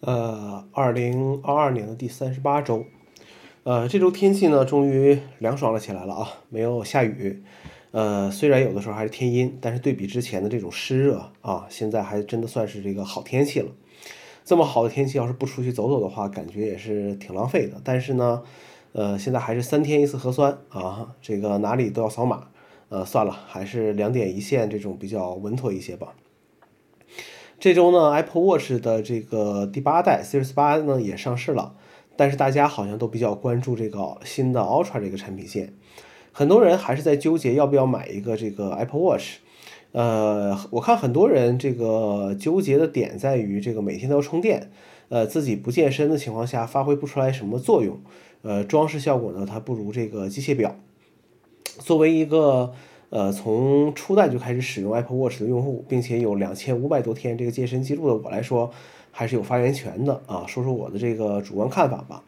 呃，二零二二年的第三十八周，呃，这周天气呢终于凉爽了起来了啊，没有下雨。呃，虽然有的时候还是天阴，但是对比之前的这种湿热啊，现在还真的算是这个好天气了。这么好的天气，要是不出去走走的话，感觉也是挺浪费的。但是呢，呃，现在还是三天一次核酸啊，这个哪里都要扫码。呃，算了，还是两点一线这种比较稳妥一些吧。这周呢，Apple Watch 的这个第八代 Series 八呢也上市了，但是大家好像都比较关注这个新的 Ultra 这个产品线，很多人还是在纠结要不要买一个这个 Apple Watch。呃，我看很多人这个纠结的点在于这个每天都要充电，呃，自己不健身的情况下发挥不出来什么作用，呃，装饰效果呢它不如这个机械表。作为一个呃，从初代就开始使用 Apple Watch 的用户，并且有两千五百多天这个健身记录的我来说，还是有发言权的啊。说说我的这个主观看法吧。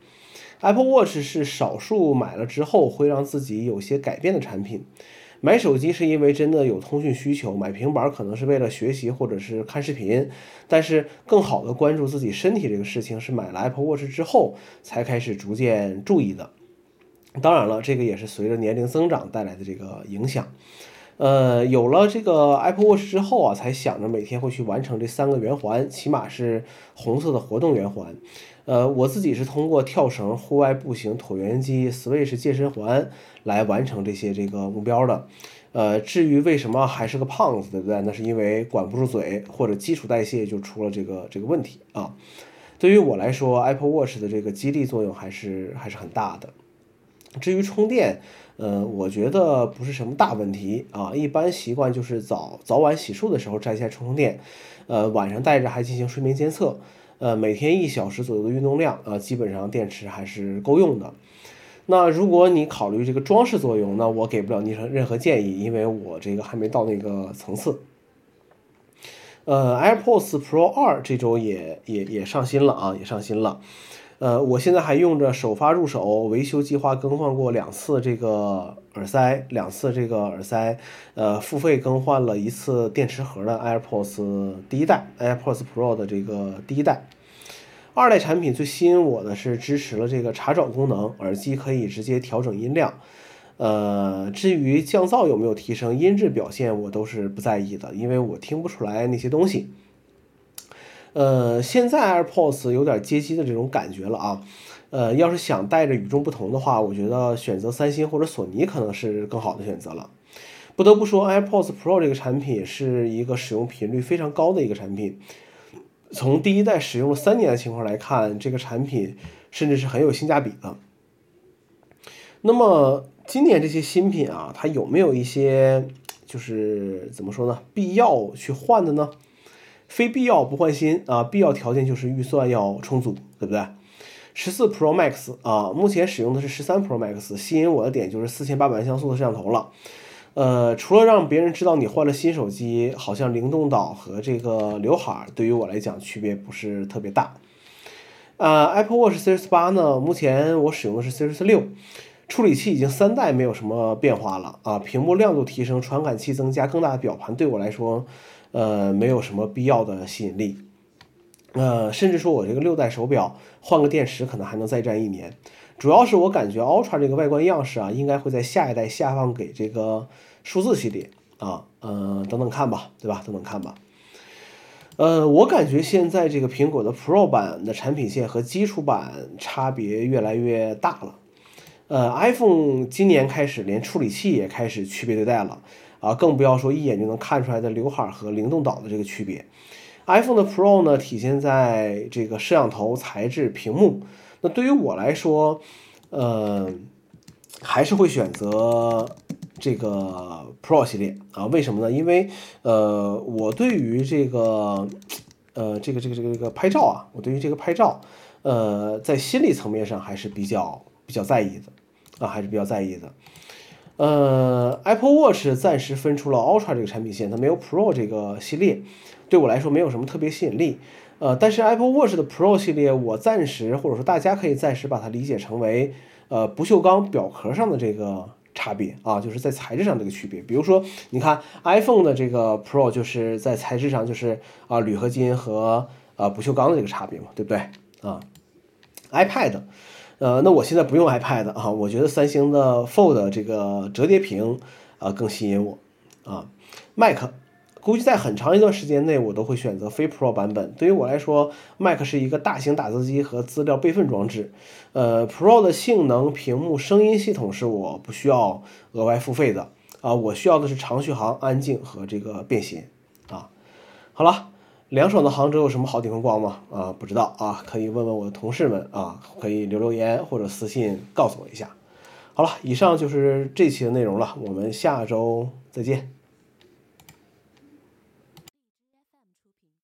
Apple Watch 是少数买了之后会让自己有些改变的产品。买手机是因为真的有通讯需求，买平板可能是为了学习或者是看视频，但是更好的关注自己身体这个事情是买了 Apple Watch 之后才开始逐渐注意的。当然了，这个也是随着年龄增长带来的这个影响。呃，有了这个 Apple Watch 之后啊，才想着每天会去完成这三个圆环，起码是红色的活动圆环。呃，我自己是通过跳绳、户外步行、椭圆机、Switch 健身环来完成这些这个目标的。呃，至于为什么还是个胖子，对不对？那是因为管不住嘴，或者基础代谢就出了这个这个问题啊。对于我来说，Apple Watch 的这个激励作用还是还是很大的。至于充电，呃，我觉得不是什么大问题啊。一般习惯就是早早晚洗漱的时候摘下充充电，呃，晚上带着还进行睡眠监测，呃，每天一小时左右的运动量，呃，基本上电池还是够用的。那如果你考虑这个装饰作用，那我给不了你任何建议，因为我这个还没到那个层次。呃，AirPods Pro 二这周也也也上新了啊，也上新了。呃，我现在还用着首发入手，维修计划更换过两次这个耳塞，两次这个耳塞，呃，付费更换了一次电池盒的 AirPods 第一代 AirPods Pro 的这个第一代，二代产品最吸引我的是支持了这个查找功能，耳机可以直接调整音量，呃，至于降噪有没有提升，音质表现我都是不在意的，因为我听不出来那些东西。呃，现在 AirPods 有点接机的这种感觉了啊。呃，要是想带着与众不同的话，我觉得选择三星或者索尼可能是更好的选择了。不得不说，AirPods Pro 这个产品是一个使用频率非常高的一个产品。从第一代使用了三年的情况来看，这个产品甚至是很有性价比的。那么今年这些新品啊，它有没有一些就是怎么说呢？必要去换的呢？非必要不换新啊，必要条件就是预算要充足，对不对？十四 Pro Max 啊，目前使用的是十三 Pro Max，吸引我的点就是四千八百万像素的摄像头了。呃，除了让别人知道你换了新手机，好像灵动岛和这个刘海对于我来讲区别不是特别大。呃，Apple Watch Series 八呢，目前我使用的是 Series 六，处理器已经三代没有什么变化了啊，屏幕亮度提升，传感器增加，更大的表盘对我来说。呃，没有什么必要的吸引力，呃，甚至说我这个六代手表换个电池可能还能再战一年。主要是我感觉 Ultra 这个外观样式啊，应该会在下一代下放给这个数字系列啊，呃，等等看吧，对吧？等等看吧。呃，我感觉现在这个苹果的 Pro 版的产品线和基础版差别越来越大了。呃，iPhone 今年开始连处理器也开始区别对待了。啊，更不要说一眼就能看出来的刘海和灵动岛的这个区别。iPhone 的 Pro 呢，体现在这个摄像头、材质、屏幕。那对于我来说，呃，还是会选择这个 Pro 系列啊。为什么呢？因为呃，我对于这个呃这个这个这个这个拍照啊，我对于这个拍照，呃，在心理层面上还是比较比较在意的啊，还是比较在意的。呃，Apple Watch 暂时分出了 Ultra 这个产品线，它没有 Pro 这个系列，对我来说没有什么特别吸引力。呃，但是 Apple Watch 的 Pro 系列，我暂时或者说大家可以暂时把它理解成为，呃，不锈钢表壳上的这个差别啊，就是在材质上的这个区别。比如说，你看 iPhone 的这个 Pro 就是在材质上就是啊铝合金和啊不锈钢的这个差别嘛，对不对啊？iPad，呃，那我现在不用 iPad 啊，我觉得三星的 Fold 这个折叠屏啊更吸引我啊，Mac。估计在很长一段时间内，我都会选择非 Pro 版本。对于我来说，Mac 是一个大型打字机和资料备份装置。呃，Pro 的性能、屏幕、声音系统是我不需要额外付费的啊。我需要的是长续航、安静和这个便携啊。好了，凉爽的杭州有什么好地方逛吗？啊，不知道啊，可以问问我的同事们啊，可以留留言或者私信告诉我一下。好了，以上就是这期的内容了，我们下周再见。